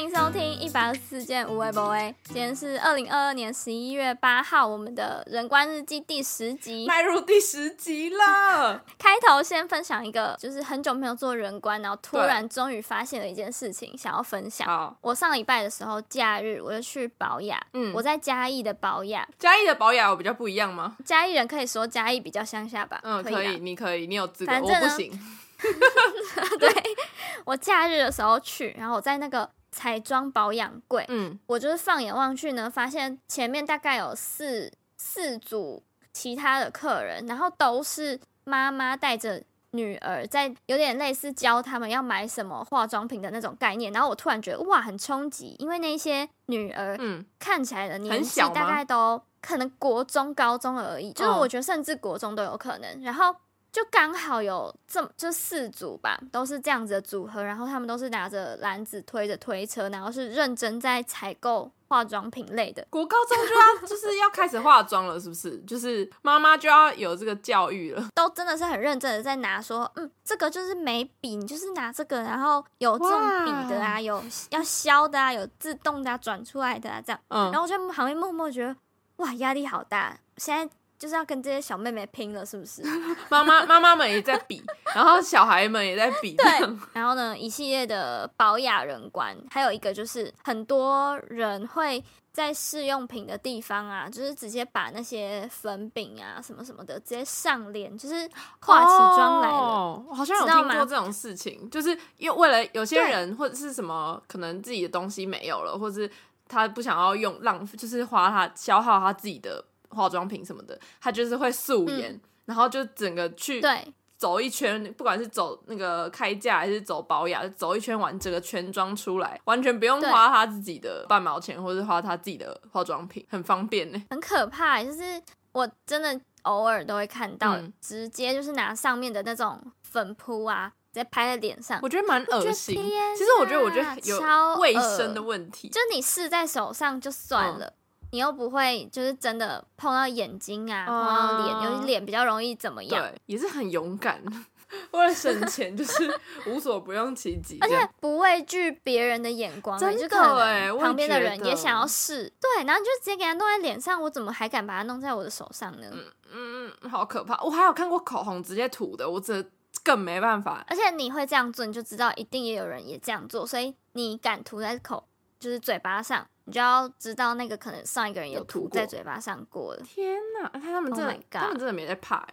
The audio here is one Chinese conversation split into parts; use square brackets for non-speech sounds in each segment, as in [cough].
欢迎收听一百二十四件无为不为。今天是二零二二年十一月八号，我们的人关日记第十集，迈入第十集了。[laughs] 开头先分享一个，就是很久没有做人关，然后突然终于发现了一件事情，想要分享。我上礼拜的时候，假日我就去保雅，嗯，我在嘉义的保雅，嘉义的保雅有比较不一样吗？嘉义人可以说嘉义比较乡下吧？嗯，可以，你可以，你有资格，我不行。[laughs] [laughs] 对，我假日的时候去，然后我在那个。彩妆保养柜，嗯，我就是放眼望去呢，发现前面大概有四四组其他的客人，然后都是妈妈带着女儿，在有点类似教他们要买什么化妆品的那种概念。然后我突然觉得哇，很冲击，因为那些女儿，嗯，看起来的年纪大概都可能国中、高中而已，就是我觉得甚至国中都有可能。然后。就刚好有这么就四组吧，都是这样子的组合，然后他们都是拿着篮子推着推车，然后是认真在采购化妆品类的。国高中就要 [laughs] 就是要开始化妆了，是不是？就是妈妈就要有这个教育了，都真的是很认真的在拿，说嗯，这个就是眉笔，你就是拿这个，然后有这种笔的啊，有要削的啊，有自动的转出来的啊，这样。嗯。然后我就旁边默默觉得，哇，压力好大，现在。就是要跟这些小妹妹拼了，是不是？[laughs] 妈妈妈妈们也在比，[laughs] 然后小孩们也在比。对，然后呢，一系列的保雅人观，还有一个就是很多人会在试用品的地方啊，就是直接把那些粉饼啊什么什么的直接上脸，就是化起妆来了。好像有听过这种事情，就是因为为了有些人或者是什么，可能自己的东西没有了，或者是他不想要用浪费，就是花他消耗他自己的。化妆品什么的，他就是会素颜，然后就整个去走一圈，不管是走那个开价还是走保养，走一圈完整个全妆出来，完全不用花他自己的半毛钱，或是花他自己的化妆品，很方便呢。很可怕，就是我真的偶尔都会看到，直接就是拿上面的那种粉扑啊，直接拍在脸上，我觉得蛮恶心。其实我觉得，我觉得有卫生的问题，就你试在手上就算了。你又不会，就是真的碰到眼睛啊，碰到脸，尤其脸比较容易怎么样？对，也是很勇敢，[laughs] 为了省钱，就是无所不用其极，而且不畏惧别人的眼光，真的哎，旁边的人也想要试，对，然后就直接给他弄在脸上，我怎么还敢把它弄在我的手上呢？嗯嗯，好可怕！我还有看过口红直接涂的，我这更没办法。而且你会这样做，你就知道一定也有人也这样做，所以你敢涂在口，就是嘴巴上。你就要知道那个可能上一个人有涂在嘴巴上过了。天哪，他们真的，他们真的没在怕，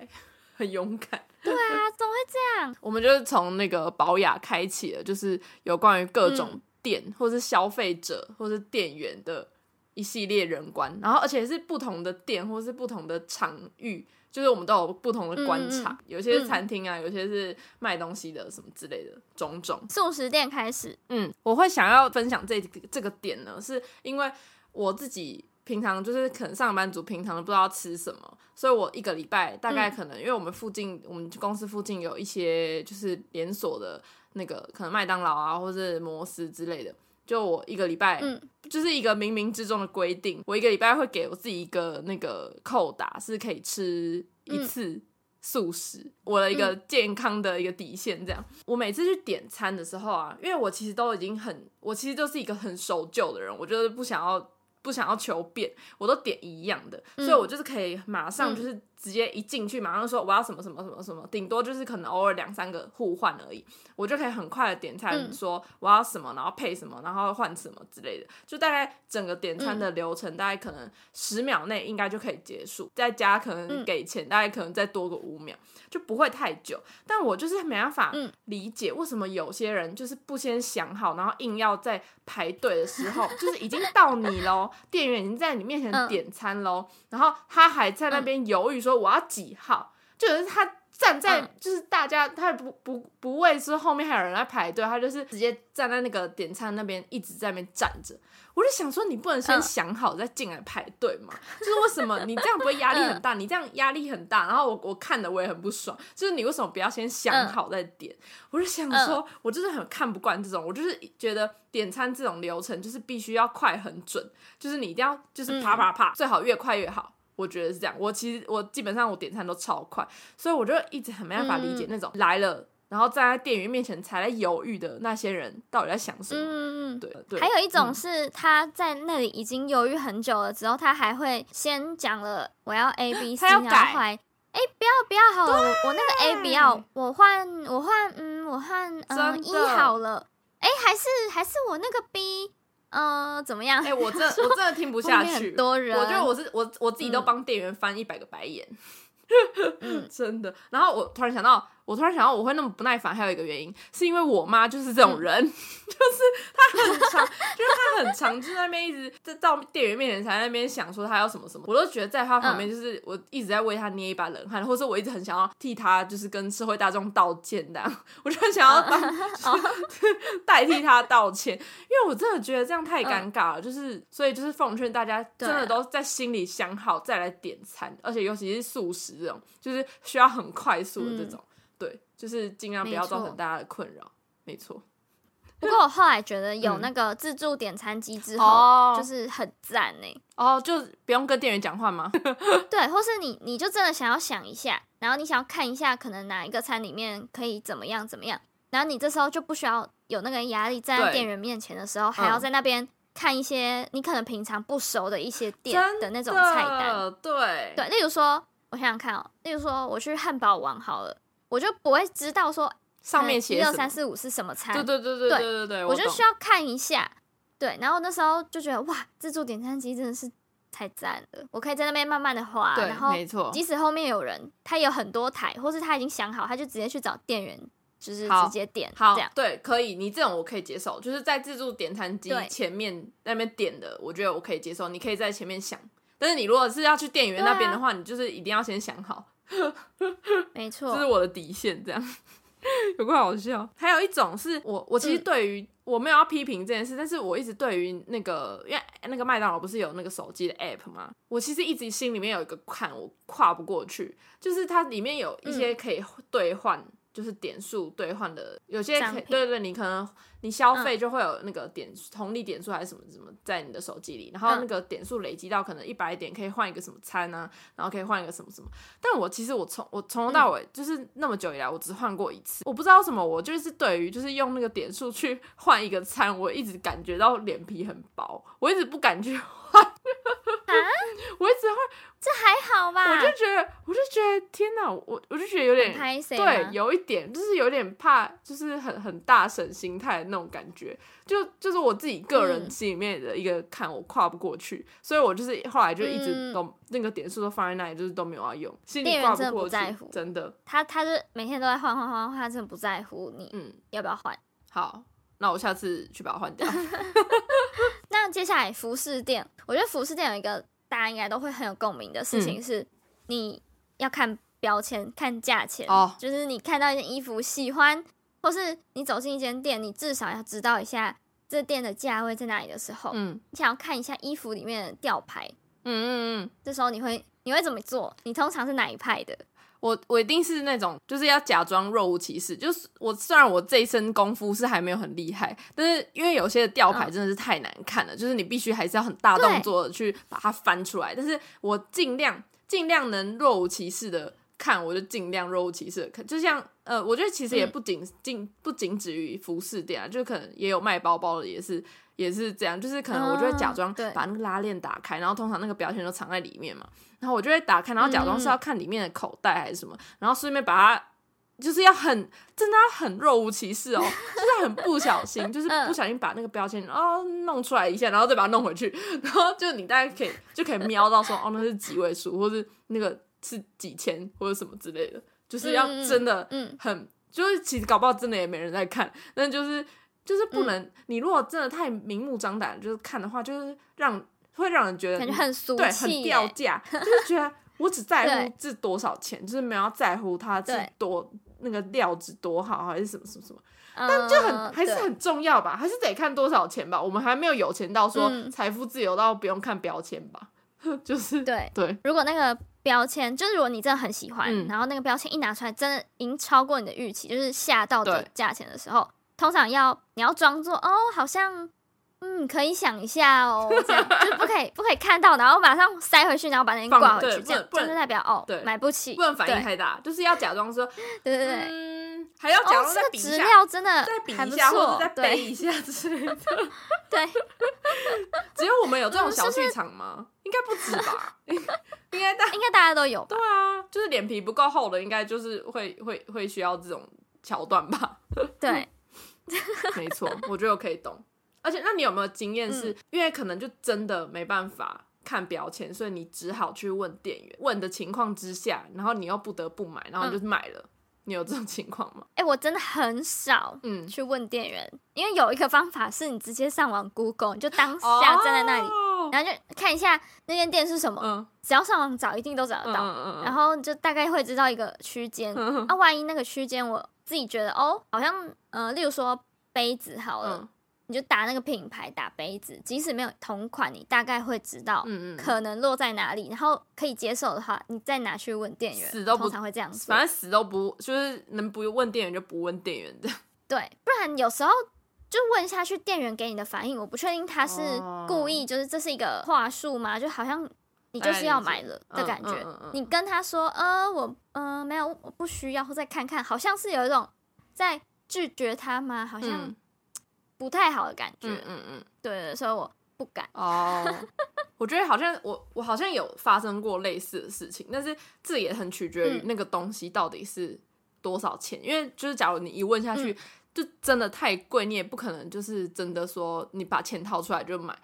很勇敢。对啊，怎么会这样？我们就是从那个保雅开启了，就是有关于各种店或是消费者或是店员的一系列人观，然后而且是不同的店或是不同的场域。就是我们都有不同的观察，有些是餐厅啊，有些是卖东西的什么之类的种种。素食店开始，嗯，我会想要分享这这个点呢，是因为我自己平常就是可能上班族平常都不知道吃什么，所以我一个礼拜大概可能，因为我们附近我们公司附近有一些就是连锁的那个可能麦当劳啊，或是摩斯之类的。就我一个礼拜，嗯，就是一个冥冥之中的规定，我一个礼拜会给我自己一个那个扣打，是可以吃一次素食，我的一个健康的一个底线。这样，我每次去点餐的时候啊，因为我其实都已经很，我其实就是一个很守旧的人，我就是不想要不想要求变，我都点一样的，所以我就是可以马上就是。直接一进去，马上说我要什么什么什么什么，顶多就是可能偶尔两三个互换而已，我就可以很快的点餐，说我要什么，然后配什么，然后换什么之类的，就大概整个点餐的流程大概可能十秒内应该就可以结束，再加可能给钱，大概可能再多个五秒，就不会太久。但我就是没办法理解为什么有些人就是不先想好，然后硬要在排队的时候，[laughs] 就是已经到你喽，店员已经在你面前点餐喽，然后他还在那边犹豫。说我要几号，就是他站在，就是大家他不不不为说后面还有人在排队，他就是直接站在那个点餐那边一直在那边站着。我就想说，你不能先想好再进来排队吗？就是为什么你这样不会压力很大？你这样压力很大，然后我我看的我也很不爽。就是你为什么不要先想好再点？我就想说，我就是很看不惯这种，我就是觉得点餐这种流程就是必须要快很准，就是你一定要就是啪啪啪，最好越快越好。我觉得是这样，我其实我基本上我点餐都超快，所以我就一直很没办法理解那种来了然后站在店员面前才在犹豫的那些人，到底在想什么？嗯嗯，对对。还有一种是他在那里已经犹豫很久了，之后他还会先讲了我要 A B C，然后后来哎不要不要好了，我我那个 A 不要，我换我换嗯我换嗯一好了，哎还是还是我那个 B。嗯，怎么样？哎，我真 [laughs] 我真的听不下去。多人，我觉得我是我我自己都帮店员翻一百个白眼，嗯 [laughs] 真的。然后我突然想到。我突然想到，我会那么不耐烦，还有一个原因，是因为我妈就是这种人，[laughs] 就是她很长，就是她很长，就在那边一直在到店员面前才在那边想说她要什么什么，我都觉得在她旁边就是我一直在为她捏一把冷汗，或者我一直很想要替她就是跟社会大众道歉的，我就很想要当代替她道歉，因为我真的觉得这样太尴尬了，就是所以就是奉劝大家真的都在心里想好再来点餐，而且尤其是素食这种，就是需要很快速的这种。对，就是尽量不要造成大家的困扰，没错。不过我后来觉得有那个自助点餐机之后，就是很赞呢。哦，就不用跟店员讲话吗？[laughs] 对，或是你你就真的想要想一下，然后你想要看一下，可能哪一个餐里面可以怎么样怎么样，然后你这时候就不需要有那个压力，站在店员面前的时候，还要在那边看一些你可能平常不熟的一些店的那种菜单。对对，例如说，我想想看哦，例如说我去汉堡王好了。我就不会知道说上面写一二三四五是什么餐，对对对对对对对，我就需要看一下，对，然后那时候就觉得哇，自助点餐机真的是太赞了，我可以在那边慢慢的划，然后没错，即使后面有人，他有很多台，或是他已经想好，他就直接去找店员，就是直接点，好，这样。对，可以，你这种我可以接受，就是在自助点餐机前面那边点的，我觉得我可以接受，你可以在前面想，但是你如果是要去店员那边的话，你就是一定要先想好。[laughs] 没错，这是我的底线，这样 [laughs] 有怪好笑。还有一种是我，我其实对于我没有要批评这件事，但是我一直对于那个，因为那个麦当劳不是有那个手机的 app 吗？我其实一直心里面有一个坎，我跨不过去，就是它里面有一些可以兑换。就是点数兑换的，有些可对对，你可能你消费就会有那个点红利点数还是什么什么在你的手机里，然后那个点数累积到可能一百点，可以换一个什么餐啊，然后可以换一个什么什么。但我其实我从我从头到尾就是那么久以来，我只换过一次，我不知道什么，我就是对于就是用那个点数去换一个餐，我一直感觉到脸皮很薄，我一直不敢去换。啊！[laughs] 我一直会，这还好吧？我就觉得，我就觉得，天哪！我我就觉得有点对，有一点就是有点怕，就是很很大神心态的那种感觉。就就是我自己个人心里面的一个坎，我跨不过去，所以我就是后来就一直都那个点数都放在那里，就是都没有要用。心里挂不过去，真的。他他是每天都在换换换换，他真的不在乎你，嗯，要不要换？[laughs] 好，那我下次去把它换掉。[laughs] 那接下来服饰店，我觉得服饰店有一个大家应该都会很有共鸣的事情是，你要看标签、看价钱哦。就是你看到一件衣服喜欢，或是你走进一间店，你至少要知道一下这店的价位在哪里的时候，嗯，你想要看一下衣服里面的吊牌，嗯嗯嗯，这时候你会你会怎么做？你通常是哪一派的？我我一定是那种，就是要假装若无其事。就是我虽然我这一身功夫是还没有很厉害，但是因为有些吊牌真的是太难看了，就是你必须还是要很大动作的去把它翻出来。但是我尽量尽量能若无其事的看，我就尽量若无其事的看。就像呃，我觉得其实也不仅仅不仅止于服饰店啊，就可能也有卖包包的，也是也是这样。就是可能我就会假装把那个拉链打开，然后通常那个标签都藏在里面嘛。然后我就会打开，然后假装是要看里面的口袋还是什么，然后顺便把它，就是要很真的要很若无其事哦，就是很不小心，就是不小心把那个标签哦弄出来一下，然后再把它弄回去，[laughs] 然后就你大概可以就可以瞄到说哦那是几位数，或是那个是几千或者什么之类的，就是要真的很就是其实搞不好真的也没人在看，但就是就是不能你如果真的太明目张胆就是看的话，就是让。会让人觉得感觉很俗对，很掉价，[laughs] 就是觉得我只在乎这多少钱，就是没有在乎它是多那个料子多好还是什么什么什么，但就很还是很重要吧，还是得看多少钱吧。我们还没有有钱到说财富自由到不用看标签吧，[laughs] 就是对对。如果那个标签，就是如果你真的很喜欢，然后那个标签一拿出来，真的已经超过你的预期，就是吓到的价钱的时候，通常要你要装作哦，好像。嗯，可以想一下哦，这样就不可以不可以看到，然后马上塞回去，然后把那件挂回去，这样就代表哦，对，买不起，不能反应太大，就是要假装说，对对对，嗯，嗯，还要讲再比一下，真的再比一下，或者再背一下之类的。[laughs] 对，只有我们有这种小剧场吗？应该不止吧？[laughs] 应该大应该大家都有。对啊，就是脸皮不够厚的，应该就是会会会需要这种桥段吧？对，[laughs] 没错，我觉得我可以懂。而且，那你有没有经验？是因为可能就真的没办法看标签，所以你只好去问店员。问的情况之下，然后你又不得不买，然后你就买了。你有这种情况吗？哎，我真的很少嗯去问店员，因为有一个方法是你直接上网 Google，你就当下站在那里，然后就看一下那间店是什么。嗯，只要上网找，一定都找得到。然后就大概会知道一个区间。啊，万一那个区间我自己觉得哦，好像呃，例如说杯子好了。你就打那个品牌，打杯子，即使没有同款，你大概会知道，嗯嗯，可能落在哪里，然后可以接受的话，你再拿去问店员，死都通常会这样，反正死都不，就是能不问店员就不问店员的。[laughs] 对，不然有时候就问下去，店员给你的反应，我不确定他是故意，就是这是一个话术吗？就好像你就是要买了的感觉，你跟他说，呃，我，呃，没有，我不需要，或再看看，好像是有一种在拒绝他吗？好像。不太好的感觉，嗯嗯嗯，对，所以我不敢。哦，[laughs] 我觉得好像我我好像有发生过类似的事情，但是这也很取决于那个东西到底是多少钱。因为就是假如你一问下去，就真的太贵，你也不可能就是真的说你把钱掏出来就买。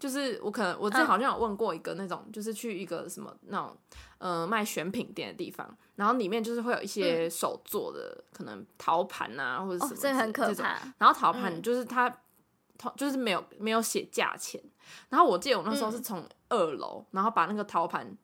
就是我可能我之前好像有问过一个那种，就是去一个什么那种呃卖选品店的地方，然后里面就是会有一些手做的可能陶盘啊或者什么这很可怕。然后陶盘就是它，就是没有没有写价钱。然后我记得我那时候是从二楼，然后把那个陶盘。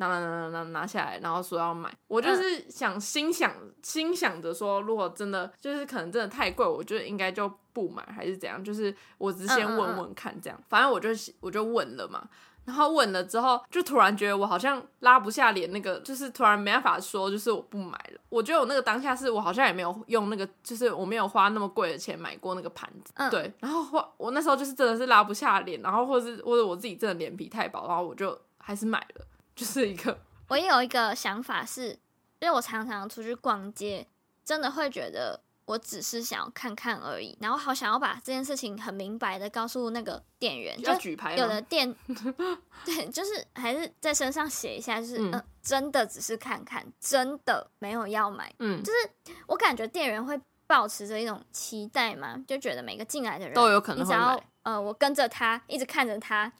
拿拿拿拿拿拿下来，然后说要买，我就是想心想心想着说，如果真的就是可能真的太贵，我觉得应该就不买，还是怎样？就是我只先问问看，这样，反正我就我就问了嘛，然后问了之后，就突然觉得我好像拉不下脸，那个就是突然没办法说，就是我不买了。我觉得我那个当下是我好像也没有用那个，就是我没有花那么贵的钱买过那个盘子，对。然后花我那时候就是真的是拉不下脸，然后或者是或者我自己真的脸皮太薄，然后我就还是买了。就是一个，我也有一个想法是，因为我常常出去逛街，真的会觉得我只是想要看看而已，然后好想要把这件事情很明白的告诉那个店员，就举牌，有的店，[laughs] 对，就是还是在身上写一下，就是嗯，真的只是看看，真的没有要买，嗯，就是我感觉店员会保持着一种期待嘛，就觉得每个进来的人都有可能会买，呃，我跟着他一直看着他。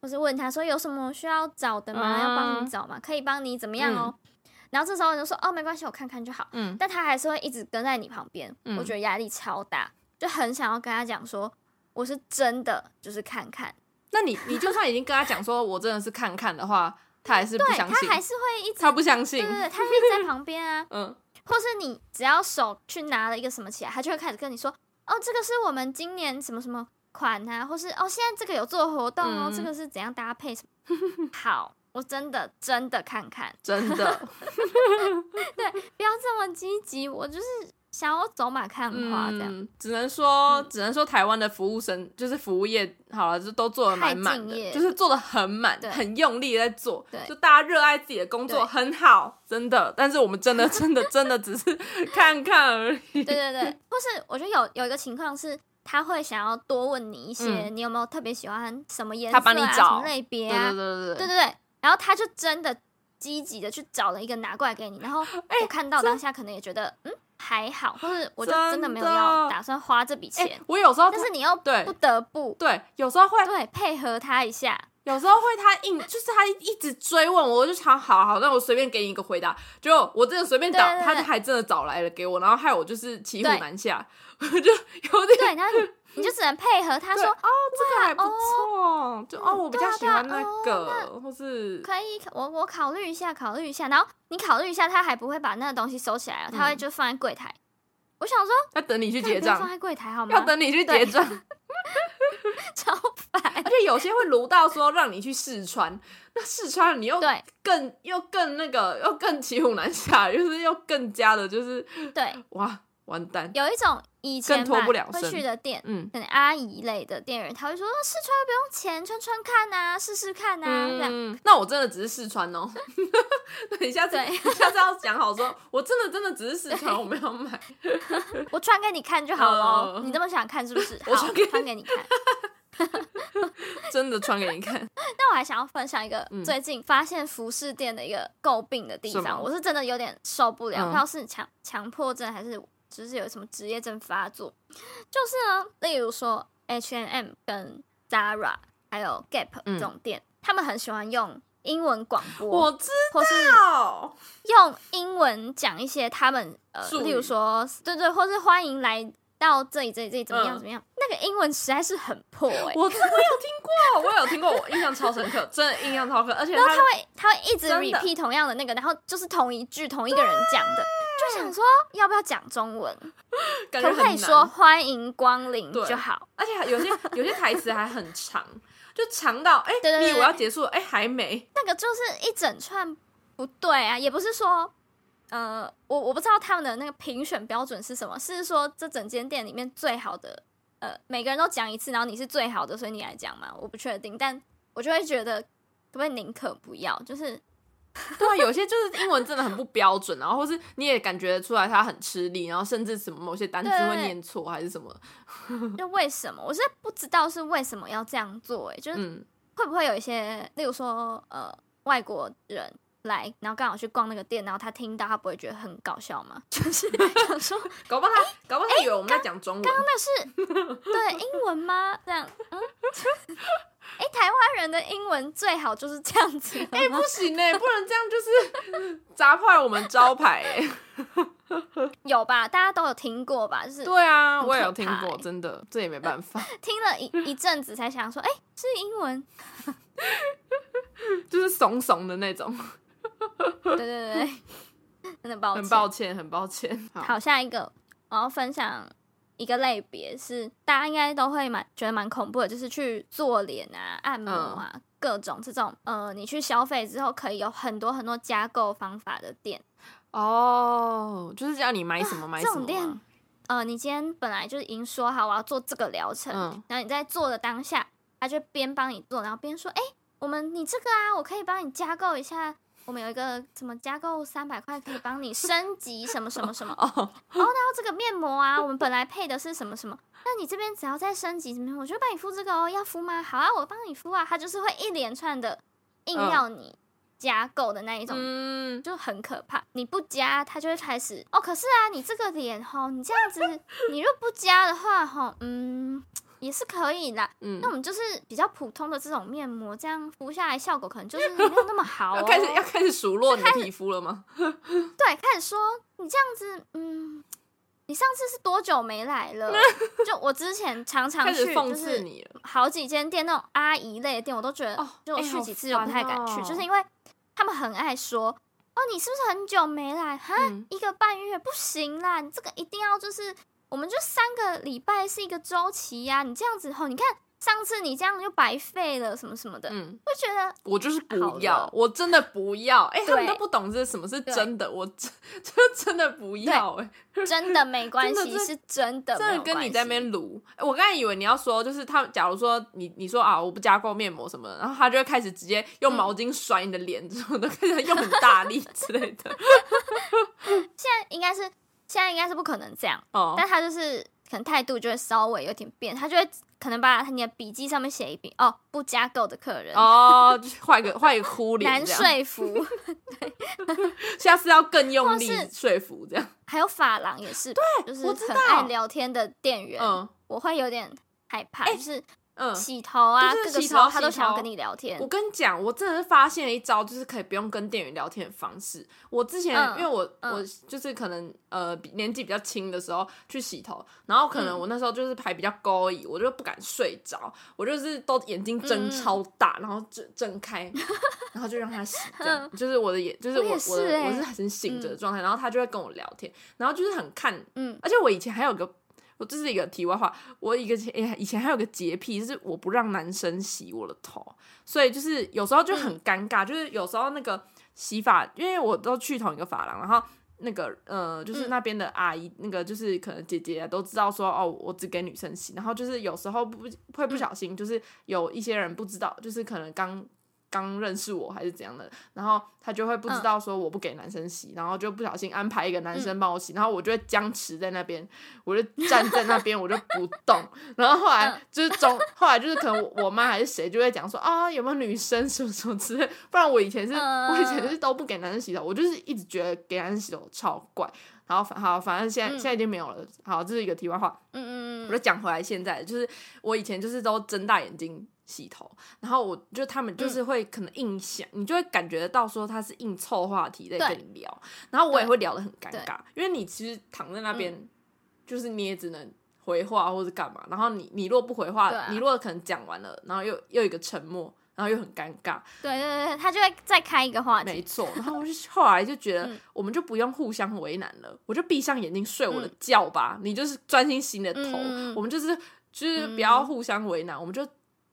或是问他说有什么需要找的吗？要帮你找吗？可以帮你怎么样哦？然后这时候你就说哦，没关系，我看看就好。嗯，但他还是会一直跟在你旁边，我觉得压力超大，就很想要跟他讲说，我是真的就是看看。那你你就算已经跟他讲说我真的是看看的话，他还是不相信，他还是会一直他不相信，对对，他会在旁边啊。[laughs] 嗯，或是你只要手去拿了一个什么起来，他就会开始跟你说，哦，这个是我们今年什么什么。款啊，或是哦，现在这个有做活动哦，这个是怎样搭配？什么 [laughs] 好？我真的真的看看，真的，[laughs] 对，不要这么积极，我就是想要走马看花这样。只能说，只能说台湾的服务生就是服务业好了，就都做的蛮满的，就是做的很满，很用力在做，就大家热爱自己的工作，很好，真的。但是我们真的真的真的只是 [laughs] 看看而已。对对对，或是我觉得有有一个情况是。他会想要多问你一些，你有没有特别喜欢什么颜色啊、什么类别啊？对对对对对对。然后他就真的积极的去找了一个拿过来给你，然后我看到当下可能也觉得嗯还好，或是我就真的没有要打算花这笔钱。我有时候，但是你又不得不对，有时候会对配合他一下，有时候会他硬就是他一直追问我，我就想好好，那我随便给你一个回答，就我真的随便找，他就还真的找来了给我，然后害我就是骑虎难下，我就有点对，然后。你就只能配合他说哦，这个还不错，就哦，我比较喜欢那个，或是可以，我我考虑一下，考虑一下，然后你考虑一下，他还不会把那个东西收起来了，他会就放在柜台。我想说，要等你去结账，放在柜台好吗？要等你去结账，[laughs] [laughs] 超烦。而且有些会撸到说让你去试穿，那试穿了你又对更又更那个又更骑虎难下，就是又更加的就是对哇。完蛋。有一种以前吧会去的店，嗯，可能阿姨类的店员，他会说试穿不用钱，穿穿看啊，试试看啊，这样。那我真的只是试穿哦。[laughs] 等一下次，下次要讲好说，我真的真的只是试穿，我没有买。我穿给你看就好了，你这么想看是不是？我穿给你看。[laughs] 真的穿给你看。[laughs] 那我还想要分享一个最近发现服饰店的一个诟病的地方，我是真的有点受不了。不知道是强强迫症还是就是有什么职业症发作。就是呢，例如说 H and M 跟 Zara 还有 Gap 这种店，他们很喜欢用英文广播，我知道，用英文讲一些他们呃，例如说对对，或是欢迎来。到这里，这里，这里怎么样？怎么样？那个英文实在是很破哎！我我有听过，我有听过，我印象超深刻，真的印象超深刻。而且他他会他会一直 repeat 同样的那个，然后就是同一句，同一个人讲的，就想说要不要讲中文？[laughs] 可不可以说欢迎光临就好？而且有些 [laughs] 有些台词还很长，就长到哎，你以为要结束了，哎，还没。那个就是一整串不对啊，也不是说。呃，我我不知道他们的那个评选标准是什么，是说这整间店里面最好的，呃，每个人都讲一次，然后你是最好的，所以你来讲嘛？我不确定，但我就会觉得，可不可以宁可不要？就是，[laughs] 对啊，有些就是英文真的很不标准，然后或是你也感觉出来他很吃力，然后甚至什么某些单词会念错还是什么？[laughs] 就为什么？我是不知道是为什么要这样做，哎，就是会不会有一些，例如说，呃，外国人。来，然后刚好去逛那个店，然后他听到，他不会觉得很搞笑吗？[laughs] 就是 [laughs] 想说，[laughs] 搞不好他，搞不好他以为我们在讲中文。刚刚那是对英文吗？这样，嗯，哎，台湾人的英文最好就是这样子。哎，不行哎，不能这样，就是砸坏我们招牌哎。有吧？大家都有听过吧？就是对啊，我也有听过，真的，这也没办法。听了一一阵子才想说，哎，是英文，就是怂怂的那种。对对对，[laughs] 真的抱歉，很抱歉，很抱歉。好，下一个我要分享一个类别，是大家应该都会蛮觉得蛮恐怖的，就是去做脸啊、按摩啊，各种这种呃，你去消费之后可以有很多很多加购方法的店哦，就是叫你买什么买什么。这种店，呃，你今天本来就是已经说好我要做这个疗程，然后你在做的当下，他就边帮你做，然后边说，哎，我们你这个啊，我可以帮你加购一下。我们有一个什么加购三百块可以帮你升级什么什么什么 [laughs] 哦，然后这个面膜啊，我们本来配的是什么什么，那你这边只要再升级什么，我就帮你敷这个哦，要敷吗？好啊，我帮你敷啊，他就是会一连串的硬要你加购的那一种，嗯，就很可怕。你不加，它就会开始哦。可是啊，你这个脸哈，你这样子，你若不加的话哈，嗯。也是可以啦，嗯，那我们就是比较普通的这种面膜，这样敷下来效果可能就是 [laughs] 没有那么好。哦要开始要开始数落你的皮肤了吗？[laughs] 对，开始说你这样子，嗯，你上次是多久没来了？[laughs] 就我之前常常去，就是好几间店那种阿姨类的店，我都觉得，就我去几次就不太敢去，就是因为他们很爱说，哦，你是不是很久没来？哈，一个半月不行啦，你这个一定要就是。我们就三个礼拜是一个周期呀，你这样子吼，你看上次你这样就白费了什么什么的，嗯，会觉得我就是不要，我真的不要，哎，他们都不懂这什么是真的，我真就真的不要，哎，真的没关系，是真的，真的跟你在那边撸，我刚才以为你要说就是他，假如说你你说啊我不加购面膜什么，然后他就会开始直接用毛巾甩你的脸，之后都开始用很大力之类的，[laughs] 现在应该是。现在应该是不可能这样，但他就是可能态度就会稍微有点变，他就会可能把你的笔记上面写一笔哦，不加购的客人。哦，[laughs] 换个换一个哭脸，难说服，[laughs] 对，下次要更用力说服这样。还有发廊也是，对，就是很爱聊天的店员，我会有点害怕，就是。洗头啊，就是洗头他都想要跟你聊天。我跟你讲，我真的是发现了一招，就是可以不用跟店员聊天的方式。我之前因为我我就是可能呃年纪比较轻的时候去洗头，然后可能我那时候就是还比较高一，我就不敢睡着，我就是都眼睛睁超 [laughs] 大，然后睁睁开，[laughs] 然后就让他洗，这样就是我的眼就是我我我是很醒着的状态，然后他就会跟我聊天，然后就是很看，嗯，而且我以前还有个。我这是一个题外话，我一个哎，以前还有个洁癖，就是我不让男生洗我的头，所以就是有时候就很尴尬，就是有时候那个洗发，因为我都去同一个发廊，然后那个呃，就是那边的阿姨，那个就是可能姐姐都知道说哦，我只给女生洗，然后就是有时候不会不小心，就是有一些人不知道，就是可能刚。刚认识我还是怎样的，然后他就会不知道说我不给男生洗，然后就不小心安排一个男生帮我洗，然后我就会僵持在那边，我就站在那边，我就不动。然后后来就是中，后来就是可能我妈还是谁就会讲说啊有没有女生什么什么之类，不然我以前是我以前是都不给男生洗头，我就是一直觉得给男生洗头超怪。然后反好反正现在现在已经没有了。好，这是一个题外话。嗯嗯嗯，我就讲回来，现在就是我以前就是都睁大眼睛。洗头，然后我就他们就是会可能硬想，你就会感觉得到说他是硬凑话题在跟你聊，然后我也会聊得很尴尬，因为你其实躺在那边，就是你也只能回话或者干嘛，然后你你若不回话，你若可能讲完了，然后又又一个沉默，然后又很尴尬，对对对，他就会再开一个话题，没错，然后我就后来就觉得我们就不用互相为难了，我就闭上眼睛睡我的觉吧，你就是专心洗你的头，我们就是就是不要互相为难，我们就。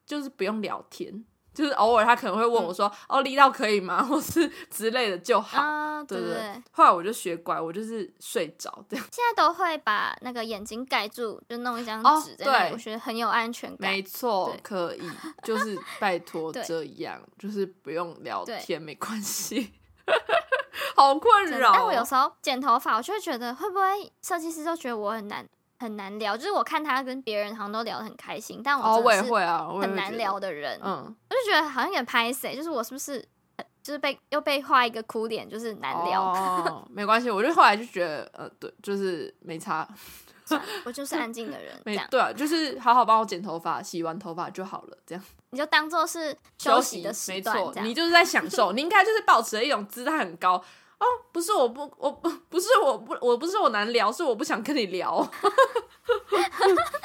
就是不用聊天，就是偶尔他可能会问我说：“哦，力道可以吗？” [laughs] 或是之类的就好。对对对。后来我就学乖，我就是睡着这样。[laughs] 现在都会把那个眼睛盖住，就弄一张纸在那里，我觉得很有安全感。没错，可以，就是拜托这样，就是不用聊天，没关系。[laughs] 好困扰。但我有时候剪头发，我就会觉得会不会设计师都觉得我很难。很难聊，就是我看他跟别人好像都聊得很开心，但我我也会啊，很难聊的人，嗯，我就觉得好像有点拍谁，就是我是不是就是被又被画一个哭脸，就是难聊。哦，没关系，我就后来就觉得，呃，对，就是没差，[laughs] 我就是安静的人，没对啊，就是好好帮我剪头发，洗完头发就好了，这样 [laughs] 你就当做是休息的时段，没错，你就是在享受，你应该就是保持一种姿态很高。哦，不是我不我不不是我不我不是我难聊，是我不想跟你聊，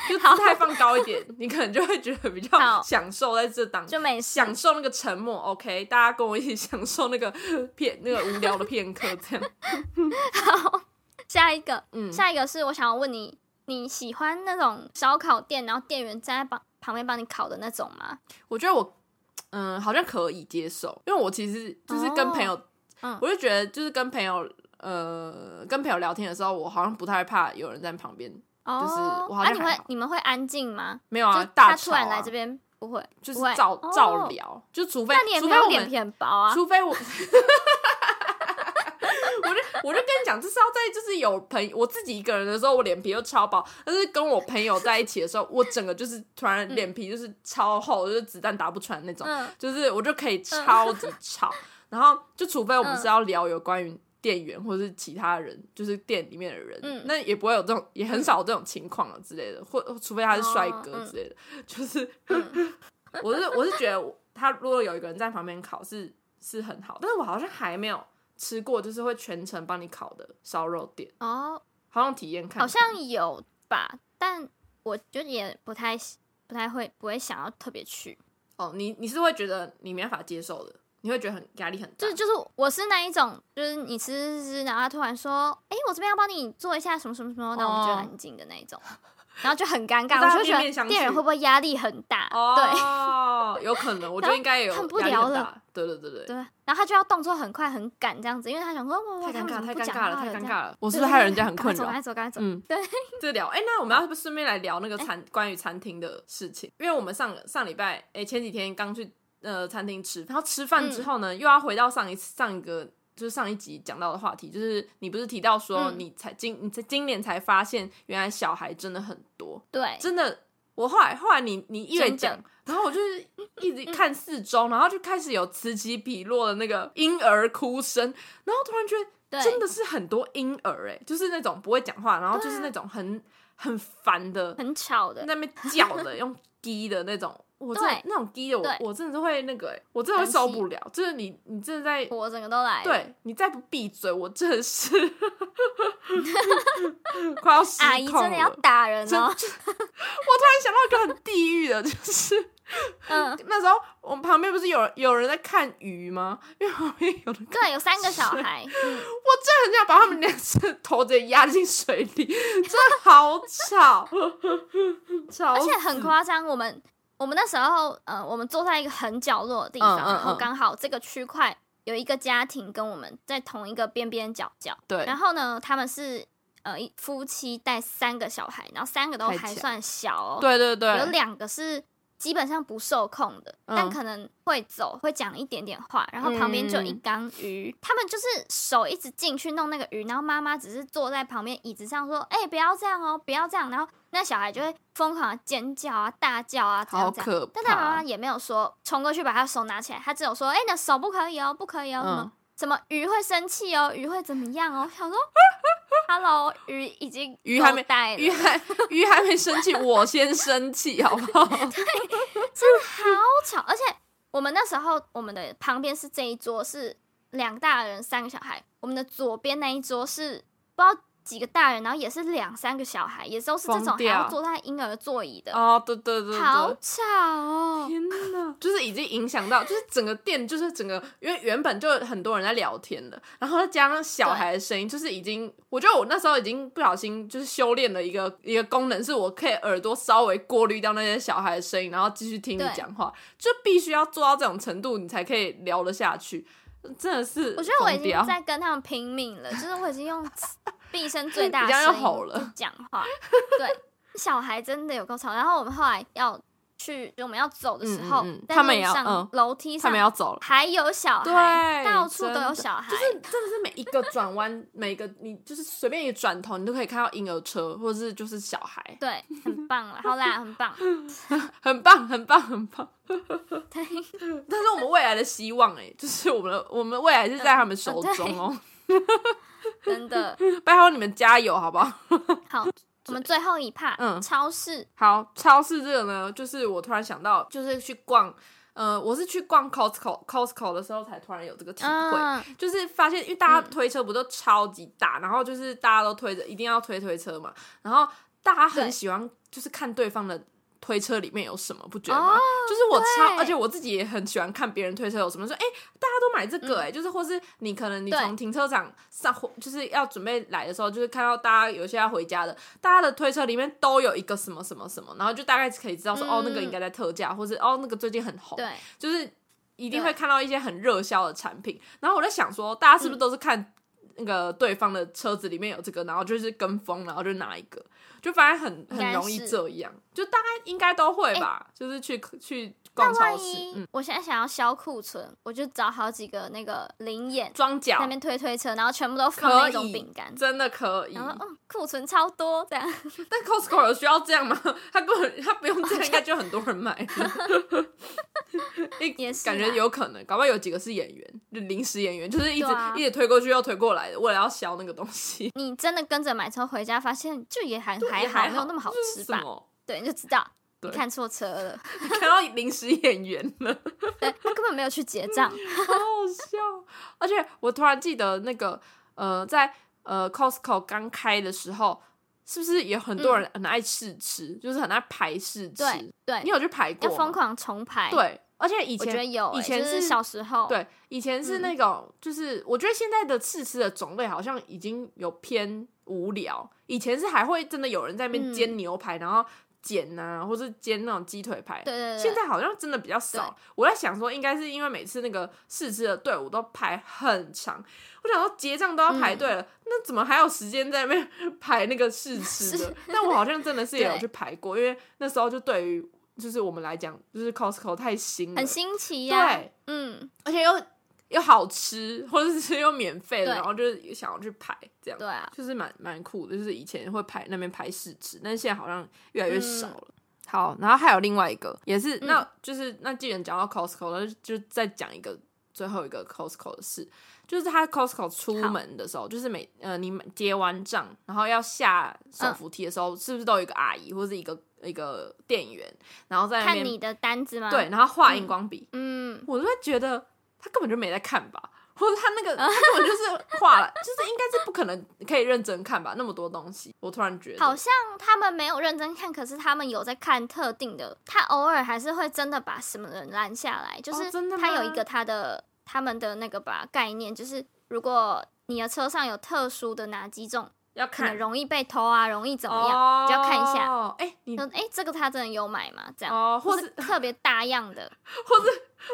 就姿态放高一点，你可能就会觉得比较享受在这当，就没享受那个沉默。OK，大家跟我一起享受那个片那个无聊的片刻，这样。[laughs] 好，下一个，嗯，下一个是我想要问你，你喜欢那种烧烤店，然后店员站在旁旁边帮你烤的那种吗？我觉得我嗯好像可以接受，因为我其实就是跟朋友。我就觉得，就是跟朋友，呃，跟朋友聊天的时候，我好像不太怕有人在旁边，就是我好像你会你们会安静吗？没有啊，他突然来这边不会，就是照照聊，就除非那你也没有脸皮很薄啊，除非我，[laughs] 我就我就跟你讲，就是要在就是有朋我自己一个人的时候，我脸皮又超薄，但是跟我朋友在一起的时候，我整个就是突然脸皮就是超厚，就是子弹打不穿那种，就是我就可以超级吵。然后就除非我们是要聊有关于店员或者是其他人，就是店里面的人，那也不会有这种，也很少这种情况了之类的。或除非他是帅哥之类的，[laughs] 就是 [laughs] 我是我是觉得他如果有一个人在旁边烤是是很好，但是我好像还没有吃过，就是会全程帮你烤的烧肉店哦，好像体验看，好像有吧，但我就也不太不太会不会想要特别去哦。你你是会觉得你没办法接受的？你会觉得很压力很大，就是就是我是那一种，就是你吃吃吃，然后他突然说，哎，我这边要帮你做一下什么什么什么，那我们就很静的那一种，然后就很尴尬，[laughs] 我就觉得店员会不会压力很大？对，有可能，我觉得应该有 [laughs] 不聊了。对对对对对，然后他就要动作很快很赶这样子，因为他想说，太尴尬太尴尬了，太尴尬了，我是不是害人家很困扰？赶走赶走，嗯，对，[laughs] 这聊，哎，那我们要不顺便来聊那个餐关于餐厅的事情，因为我们上上礼拜，哎，前几天刚去。呃，餐厅吃，然后吃饭之后呢，又要回到上一次上一个就是上一集讲到的话题，就是你不是提到说你才今你在今年才发现原来小孩真的很多，对，真的，我后来后来你你一直讲，然后我就是一直看四周，然后就开始有此起彼落的那个婴儿哭声，然后突然觉得真的是很多婴儿哎，就是那种不会讲话，然后就是那种很很烦的、很吵的那边叫的用 [laughs] 低的那种。我对那种低的，我我真的是会那个，哎，我真的会受不了。就是你，你真的在，我整个都来。对你再不闭嘴，我真的是 [laughs] 快要失控了。阿姨真的要打人哦！[laughs] 我突然想到一个很地狱的，就是 [laughs] 嗯，那时候我们旁边不是有有人在看鱼吗？因为旁边有人对有三个小孩，我真的很想把他们两只头直接压进水里，真的好吵，吵，而且很夸张，我们。我们那时候，呃，我们坐在一个很角落的地方，然后刚好这个区块有一个家庭跟我们在同一个边边角角，对，然后呢，他们是呃夫妻带三个小孩，然后三个都还算小哦，对对对，有两个是。基本上不受控的，但可能会走，会讲一点点话，然后旁边就一缸鱼，他们就是手一直进去弄那个鱼，然后妈妈只是坐在旁边椅子上说：“哎，不要这样哦，不要这样。”然后那小孩就会疯狂的尖叫啊、大叫啊，这样这样。但他妈妈也没有说冲过去把他手拿起来，他只有说：“哎，你的手不可以哦，不可以哦，什么什么鱼会生气哦，鱼会怎么样哦？”想说。[laughs] Hello，鱼已经鱼还没带鱼还 [laughs] 鱼还没生气，我先生气好不好？[laughs] 对，真的好吵，而且我们那时候我们的旁边是这一桌是两大人三个小孩，我们的左边那一桌是不知道。几个大人，然后也是两三个小孩，也都是这种还要坐在婴儿座椅的哦，对对对，好吵哦！天哪，[laughs] 就是已经影响到，就是整个店，就是整个，因为原本就很多人在聊天的，然后再加上小孩的声音，就是已经，我觉得我那时候已经不小心就是修炼了一个一个功能，是我可以耳朵稍微过滤掉那些小孩的声音，然后继续听你讲话，就必须要做到这种程度，你才可以聊得下去。真的是，我觉得我已经在跟他们拼命了，就是我已经用 [laughs] 毕生最大 [laughs] 声音讲话。对，小孩真的有够吵。然后我们后来要去，我们要走的时候，他们也要楼梯上，他们要走了，还有小孩，到处都有小孩，就是真的是每一个转弯，[laughs] 每个你就是随便一转头，你都可以看到婴儿车，或者是就是小孩。对，很棒了，好啦，很棒，[laughs] 很棒，很棒，很棒。对，但是我们未来的希望哎，就是我们的我们未来是在他们手中哦，[laughs] 真的，拜托你们加油好不好？[laughs] 好，我们最后一趴，嗯，超市。好，超市这个呢，就是我突然想到，就是去逛，呃，我是去逛 Costco，Costco 的时候才突然有这个体会，就是发现，因为大家推车不都超级大，然后就是大家都推着，一定要推推车嘛，然后大家很喜欢就是看对方的。推车里面有什么不觉得吗？就是我超，而且我自己也很喜欢看别人推车有什么。说，哎，大家都买这个，哎，就是或是你可能你从停车场上，就是要准备来的时候，就是看到大家有些要回家的，大家的推车里面都有一个什么什么什么，然后就大概可以知道说，哦，那个应该在特价，或是哦，那个最近很红，对，就是一定会看到一些很热销的产品。然后我在想说，大家是不是都是看那个对方的车子里面有这个，然后就是跟风，然后就拿一个。就发现很很容易这样，就大概应该都会吧，就是去去逛超市。嗯，我现在想要销库存，我就找好几个那个灵眼装脚那边推推车，然后全部都放那种饼干，真的可以。然后嗯，库存超多这样。但 Costco 有需要这样吗？他根本他不用这样，应该就很多人买。[laughs] 也是感觉有可能，搞不好有几个是演员，就临时演员，就是一直一直推过去又推过来的，为了要销那个东西。你真的跟着买车回家，发现就也还还好，没有那么好吃吧？对，你就知道你看错车了，[laughs] 看到临时演员了，[laughs] 对他根本没有去结账，[laughs] 好好笑。而且我突然记得那个呃，在呃 Costco 刚开的时候，是不是有很多人很爱试吃，就是很爱排试吃？对，对你有去排过？要疯狂重排。对。而且以前有，以前是小时候，对，以前是那种，就是我觉得现在的试吃的种类好像已经有偏无聊。以前是还会真的有人在那边煎牛排，然后剪啊，或是煎那种鸡腿排。对对对。现在好像真的比较少。我在想说，应该是因为每次那个试吃的队伍都排很长，我想说结账都要排队了，那怎么还有时间在那边 [laughs] 排那个试 [laughs] 吃的？但我好像真的是也有去排过，因为那时候就对于。就是我们来讲，就是 Costco 太新，很新奇呀。对，嗯，而且又又好吃，或者是又免费的，然后就是想要去排这样。对啊，就是蛮蛮酷的。就是以前会排那边排试吃，但是现在好像越来越少了。好，然后还有另外一个，也是，那就是那既然讲到 Costco 了，就再讲一个最后一个 Costco 的事，就是他 Costco 出门的时候，就是每呃你结完账，然后要下手扶梯的时候，是不是都有一个阿姨或者一个？一个店员，然后在看你的单子吗？对，然后画荧光笔。嗯，我就会觉得他根本就没在看吧，[laughs] 或者他那个他根本就是画了，[laughs] 就是应该是不可能可以认真看吧，那么多东西。我突然觉得好像他们没有认真看，可是他们有在看特定的，他偶尔还是会真的把什么人拦下来，就是他有一个他的他们的那个吧概念，就是如果你的车上有特殊的哪几种。要可能容易被偷啊，容易怎么样？就要看一下。哎，你哎，这个他真的有买吗？这样，或是特别大样的，[laughs] 或是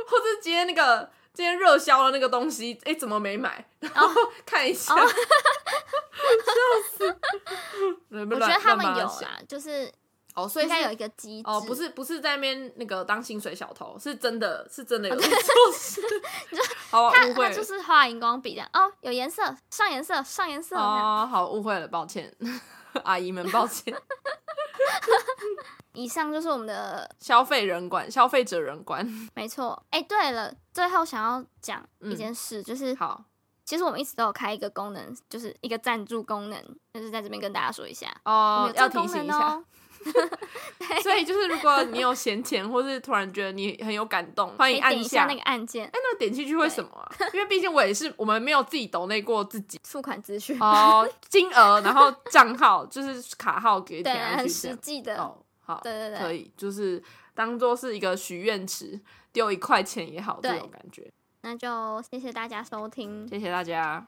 或者接那个今天热销的那个东西，哎，怎么没买？然后看一下，笑死！[laughs] 我觉得他们有啦，就是哦，所以应该有一个机制哦，不是不是在那边那个当薪水小偷，是真的是真的有 [laughs] 做事。[laughs] 好误会，就是画荧光笔的哦，有颜色，上颜色，上颜色。哦，好误会了，抱歉，阿姨们，抱歉。以上就是我们的消费人观，消费者人观，[laughs] 没错。哎，对了，最后想要讲一件事，就是好，其实我们一直都有开一个功能，就是一个赞助功能，就是在这边跟大家说一下。哦，要提醒一下。[laughs] 所以就是，如果你有闲钱，或是突然觉得你很有感动，欢迎按一下那个按键。哎，那个点进去会什么啊？因为毕竟我也是，我们没有自己抖内过自己。付款资讯。哦，金额，然后账号就是卡号给填上去，很实际的。哦。好，对对对，可以，就是当做是一个许愿池，丢一块钱也好，这种感觉。那就谢谢大家收听，谢谢大家。